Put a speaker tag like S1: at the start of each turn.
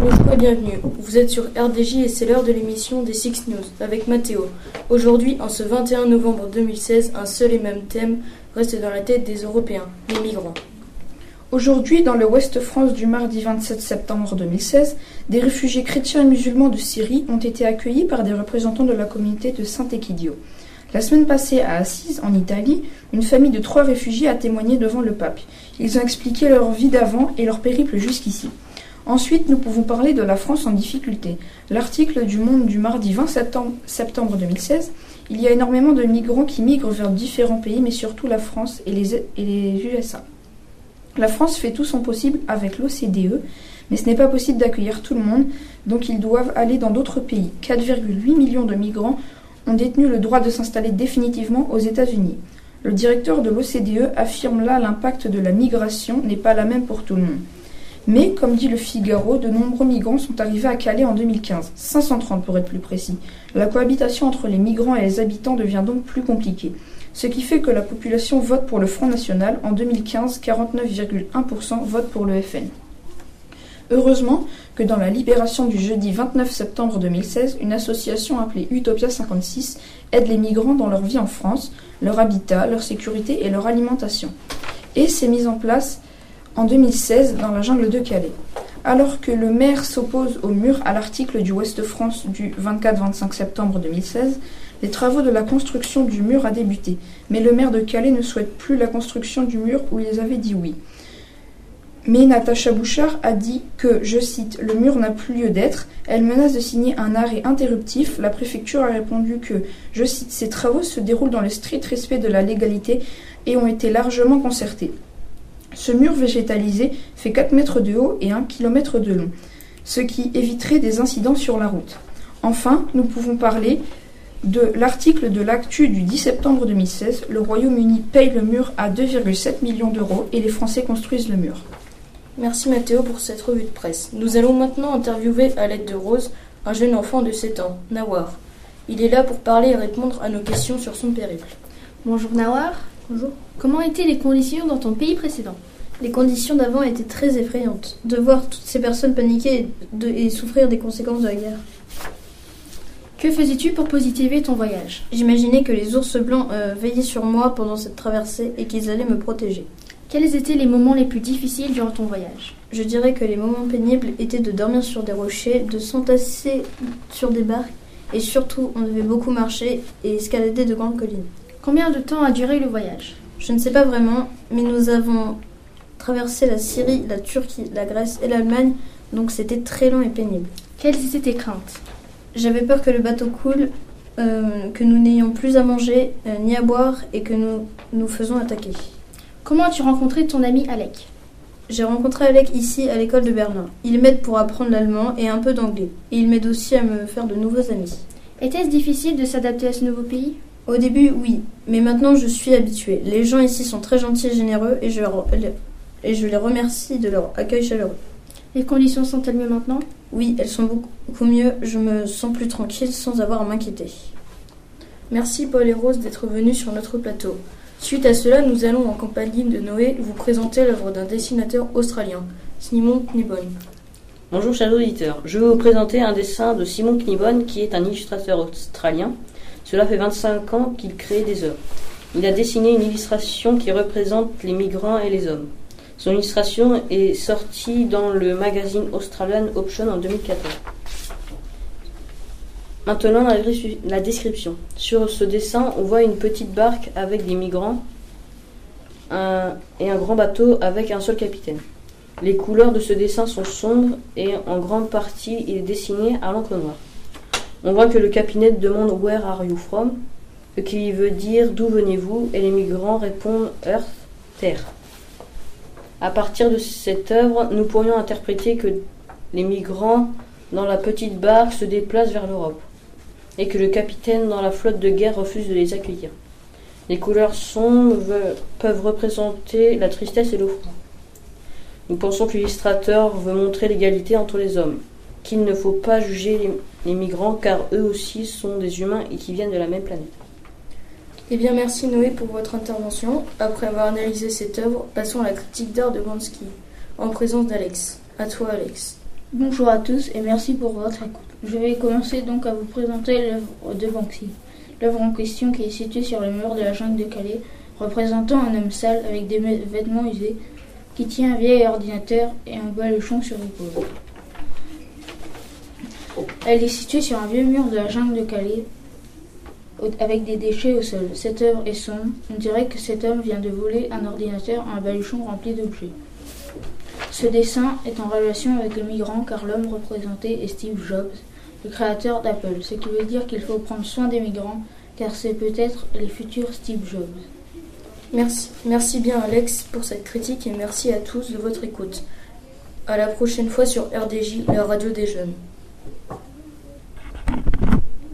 S1: Bonjour et bienvenue. Vous êtes sur RDJ et c'est l'heure de l'émission des Six News avec Mathéo. Aujourd'hui, en ce 21 novembre 2016, un seul et même thème reste dans la tête des Européens, les migrants.
S2: Aujourd'hui, dans le Ouest France du mardi 27 septembre 2016, des réfugiés chrétiens et musulmans de Syrie ont été accueillis par des représentants de la communauté de Saint-Equidio. La semaine passée, à Assise, en Italie, une famille de trois réfugiés a témoigné devant le pape. Ils ont expliqué leur vie d'avant et leur périple jusqu'ici. Ensuite, nous pouvons parler de la France en difficulté. L'article du Monde du mardi 20 septembre 2016, il y a énormément de migrants qui migrent vers différents pays, mais surtout la France et les, et les USA. La France fait tout son possible avec l'OCDE, mais ce n'est pas possible d'accueillir tout le monde, donc ils doivent aller dans d'autres pays. 4,8 millions de migrants ont détenu le droit de s'installer définitivement aux États-Unis. Le directeur de l'OCDE affirme là l'impact de la migration n'est pas la même pour tout le monde. Mais, comme dit le Figaro, de nombreux migrants sont arrivés à Calais en 2015, 530 pour être plus précis. La cohabitation entre les migrants et les habitants devient donc plus compliquée ce qui fait que la population vote pour le Front National. En 2015, 49,1% votent pour le FN. Heureusement que dans la libération du jeudi 29 septembre 2016, une association appelée Utopia 56 aide les migrants dans leur vie en France, leur habitat, leur sécurité et leur alimentation. Et s'est mise en place en 2016 dans la jungle de Calais. Alors que le maire s'oppose au mur à l'article du Ouest France du 24-25 septembre 2016, les travaux de la construction du mur a débuté, mais le maire de Calais ne souhaite plus la construction du mur où ils avaient dit oui. Mais Natacha Bouchard a dit que, je cite, le mur n'a plus lieu d'être. Elle menace de signer un arrêt interruptif. La préfecture a répondu que, je cite, ces travaux se déroulent dans le strict respect de la légalité et ont été largement concertés. Ce mur végétalisé fait 4 mètres de haut et 1 km de long, ce qui éviterait des incidents sur la route. Enfin, nous pouvons parler de l'article de l'actu du 10 septembre 2016, le Royaume-Uni paye le mur à 2,7 millions d'euros et les Français construisent le mur.
S1: Merci Mathéo pour cette revue de presse. Nous allons maintenant interviewer à l'aide de Rose, un jeune enfant de 7 ans, Nawar. Il est là pour parler et répondre à nos questions sur son périple.
S3: Bonjour Nawar.
S1: Bonjour.
S3: Comment étaient les conditions dans ton pays précédent?
S4: Les conditions d'avant étaient très effrayantes. De voir toutes ces personnes paniquer et, souffrir des conséquences de la guerre.
S3: Que faisais-tu pour positiver ton voyage?
S4: J'imaginais que les ours blancs euh, veillaient sur moi pendant cette traversée et qu'ils allaient me protéger.
S3: Quels étaient les moments les plus difficiles durant ton voyage?
S4: Je dirais que les moments pénibles étaient de dormir sur des rochers, de s'entasser sur des barques et surtout on devait beaucoup marcher et escalader de grandes collines.
S3: Combien de temps a duré le voyage?
S4: Je ne sais pas vraiment, mais nous avons traversé la Syrie, la Turquie, la Grèce et l'Allemagne, donc c'était très long et pénible.
S3: Quelles étaient tes craintes?
S4: J'avais peur que le bateau coule, euh, que nous n'ayons plus à manger euh, ni à boire et que nous nous faisons attaquer.
S3: Comment as-tu rencontré ton ami Alec?
S4: J'ai rencontré Alec ici à l'école de Berlin. Il m'aide pour apprendre l'allemand et un peu d'anglais. Et il m'aide aussi à me faire de nouveaux amis.
S3: Était-ce difficile de s'adapter à ce nouveau pays?
S4: Au début, oui, mais maintenant je suis habituée. Les gens ici sont très gentils et généreux et je, et je les remercie de leur accueil chaleureux.
S3: Les conditions sont-elles mieux maintenant?
S4: Oui, elles sont beaucoup mieux. Je me sens plus tranquille sans avoir à m'inquiéter.
S1: Merci Paul et Rose d'être venus sur notre plateau. Suite à cela, nous allons en compagnie de Noé vous présenter l'œuvre d'un dessinateur australien, Simon Knibbon.
S5: Bonjour chers auditeurs, je vais vous présenter un dessin de Simon Knibbon qui est un illustrateur australien. Cela fait 25 ans qu'il crée des œuvres. Il a dessiné une illustration qui représente les migrants et les hommes. Son illustration est sortie dans le magazine Australian Option en 2014. Maintenant, la, description. Sur ce dessin, on voit une petite barque avec des migrants et un grand bateau avec un seul capitaine. Les couleurs de ce dessin sont sombres et en grande partie il est dessiné à l'encre noire. On voit que le capitaine demande Where are you from? Ce qui veut dire D'où venez-vous? Et les migrants répondent Earth, Terre. À partir de cette œuvre, nous pourrions interpréter que les migrants dans la petite barque se déplacent vers l'Europe et que le capitaine dans la flotte de guerre refuse de les accueillir. Les couleurs sombres peuvent représenter la tristesse et l'offrance. Nous pensons que l'illustrateur veut montrer l'égalité entre les hommes, qu'il ne faut pas juger les migrants car eux aussi sont des humains et qui viennent de la même planète.
S1: Eh bien, merci Noé pour votre intervention. Après avoir analysé cette œuvre, passons à la critique d'art de Bansky, en présence d'Alex. À toi, Alex.
S6: Bonjour à tous et merci pour votre écoute. Je vais commencer donc à vous présenter l'œuvre de Banksy. L'œuvre en question qui est située sur le mur de la jungle de Calais, représentant un homme sale avec des vêtements usés, qui tient un vieil ordinateur et un baluchon sur l'épaule. Elle est située sur un vieux mur de la jungle de Calais, avec des déchets au sol. Cette œuvre est sombre. On dirait que cet homme vient de voler un ordinateur et un baluchon rempli d'objets. Ce dessin est en relation avec le migrant car l'homme représenté est Steve Jobs, le créateur d'Apple, ce qui veut dire qu'il faut prendre soin des migrants car c'est peut-être les futurs Steve Jobs.
S1: Merci, merci bien Alex pour cette critique et merci à tous de votre écoute. À la prochaine fois sur RDJ, la radio des jeunes.